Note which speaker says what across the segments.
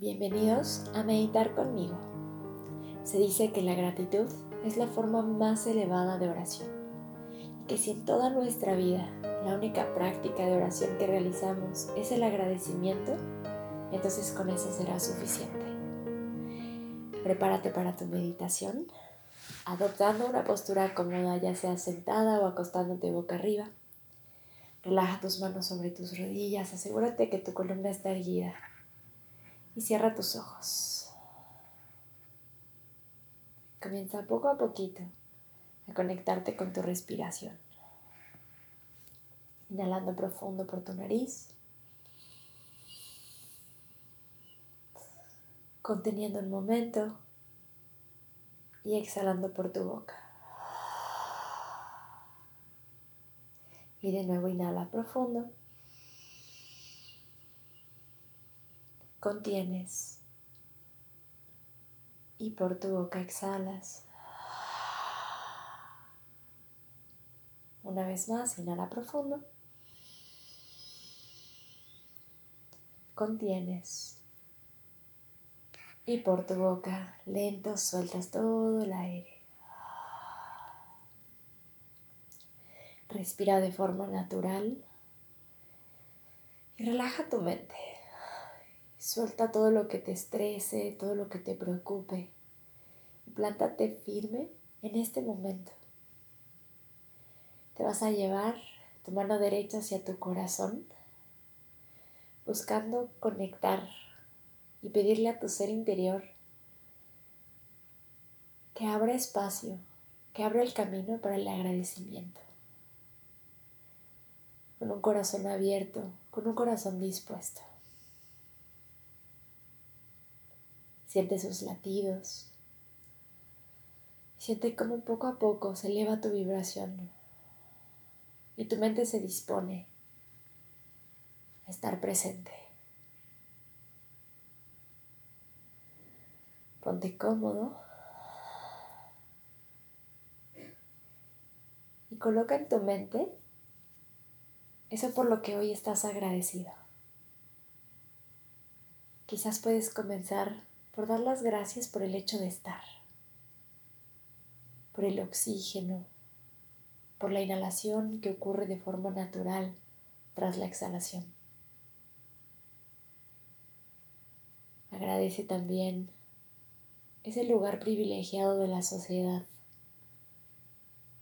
Speaker 1: Bienvenidos a meditar conmigo. Se dice que la gratitud es la forma más elevada de oración y que si en toda nuestra vida la única práctica de oración que realizamos es el agradecimiento, entonces con eso será suficiente. Prepárate para tu meditación, adoptando una postura cómoda, ya sea sentada o acostándote boca arriba. Relaja tus manos sobre tus rodillas, asegúrate que tu columna está erguida y cierra tus ojos. Comienza poco a poquito a conectarte con tu respiración. Inhalando profundo por tu nariz. Conteniendo el momento y exhalando por tu boca. Y de nuevo inhala profundo. Contienes y por tu boca exhalas. Una vez más, inhala profundo. Contienes. Y por tu boca lento sueltas todo el aire. Respira de forma natural y relaja tu mente. Suelta todo lo que te estrese, todo lo que te preocupe. Y plántate firme en este momento. Te vas a llevar tu mano derecha hacia tu corazón, buscando conectar y pedirle a tu ser interior que abra espacio, que abra el camino para el agradecimiento. Con un corazón abierto, con un corazón dispuesto. Siente sus latidos. Siente cómo poco a poco se eleva tu vibración y tu mente se dispone a estar presente. Ponte cómodo y coloca en tu mente eso por lo que hoy estás agradecido. Quizás puedes comenzar por dar las gracias por el hecho de estar, por el oxígeno, por la inhalación que ocurre de forma natural tras la exhalación. Agradece también ese lugar privilegiado de la sociedad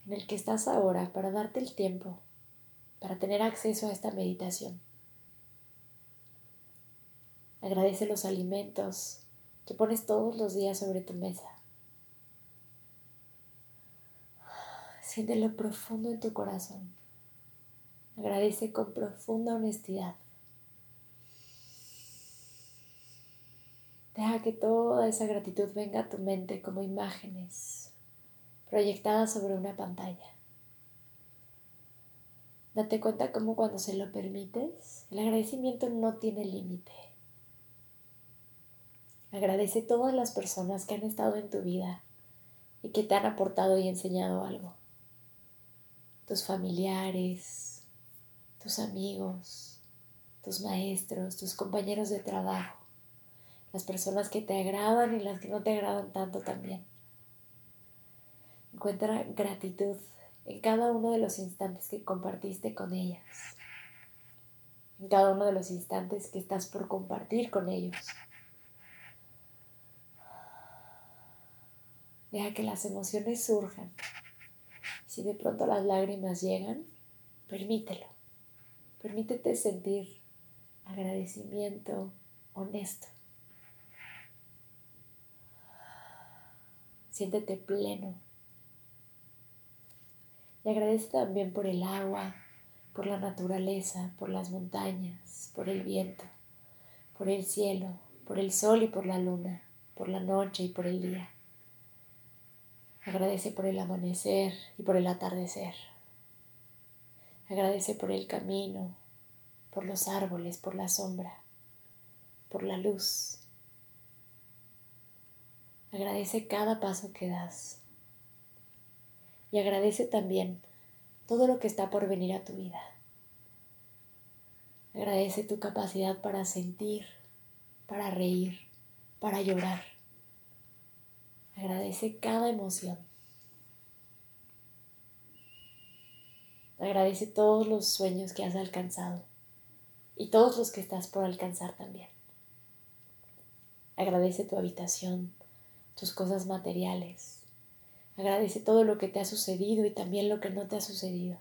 Speaker 1: en el que estás ahora para darte el tiempo para tener acceso a esta meditación. Agradece los alimentos que pones todos los días sobre tu mesa. Siéntelo profundo en tu corazón. Agradece con profunda honestidad. Deja que toda esa gratitud venga a tu mente como imágenes proyectadas sobre una pantalla. Date cuenta cómo cuando se lo permites, el agradecimiento no tiene límite. Agradece todas las personas que han estado en tu vida y que te han aportado y enseñado algo. Tus familiares, tus amigos, tus maestros, tus compañeros de trabajo, las personas que te agradan y las que no te agradan tanto también. Encuentra gratitud en cada uno de los instantes que compartiste con ellas, en cada uno de los instantes que estás por compartir con ellos. Deja que las emociones surjan. Si de pronto las lágrimas llegan, permítelo. Permítete sentir agradecimiento honesto. Siéntete pleno. Y agradece también por el agua, por la naturaleza, por las montañas, por el viento, por el cielo, por el sol y por la luna, por la noche y por el día. Agradece por el amanecer y por el atardecer. Agradece por el camino, por los árboles, por la sombra, por la luz. Agradece cada paso que das. Y agradece también todo lo que está por venir a tu vida. Agradece tu capacidad para sentir, para reír, para llorar. Agradece cada emoción. Agradece todos los sueños que has alcanzado y todos los que estás por alcanzar también. Agradece tu habitación, tus cosas materiales. Agradece todo lo que te ha sucedido y también lo que no te ha sucedido.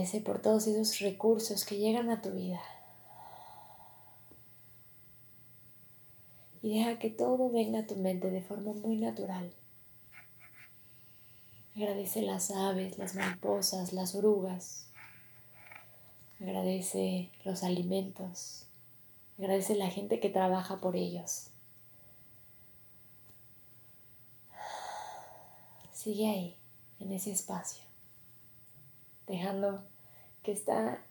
Speaker 1: Agradece por todos esos recursos que llegan a tu vida. Y deja que todo venga a tu mente de forma muy natural. Agradece las aves, las mariposas, las orugas. Agradece los alimentos. Agradece la gente que trabaja por ellos. Sigue ahí, en ese espacio, dejando que esta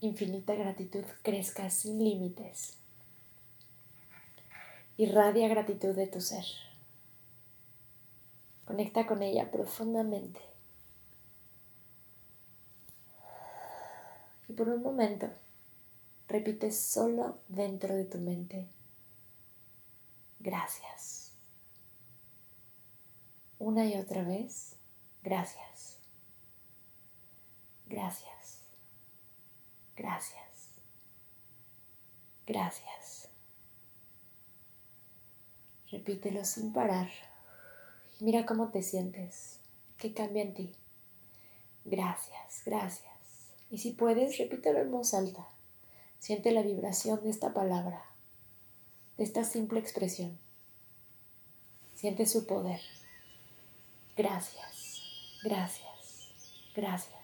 Speaker 1: infinita gratitud crezca sin límites. Irradia gratitud de tu ser. Conecta con ella profundamente. Y por un momento, repite solo dentro de tu mente, gracias. Una y otra vez, gracias. Gracias. Gracias. Gracias. Repítelo sin parar. Mira cómo te sientes, qué cambia en ti. Gracias, gracias. Y si puedes, repítelo en voz alta. Siente la vibración de esta palabra, de esta simple expresión. Siente su poder. Gracias, gracias, gracias,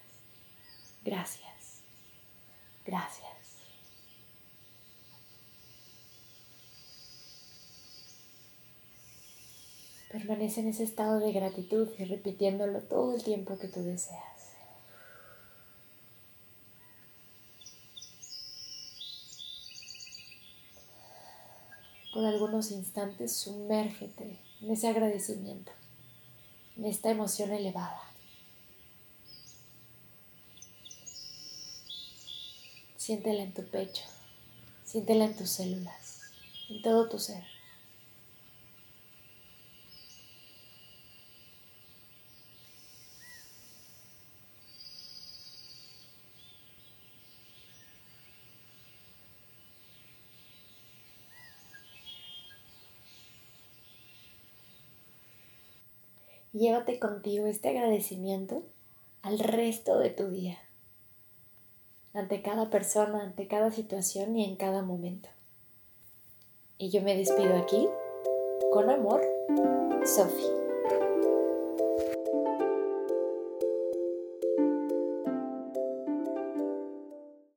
Speaker 1: gracias, gracias. Permanece en ese estado de gratitud y repitiéndolo todo el tiempo que tú deseas. Por algunos instantes sumérgete en ese agradecimiento, en esta emoción elevada. Siéntela en tu pecho, siéntela en tus células, en todo tu ser. llévate contigo este agradecimiento al resto de tu día, ante cada persona, ante cada situación y en cada momento. Y yo me despido aquí, con amor, Sophie.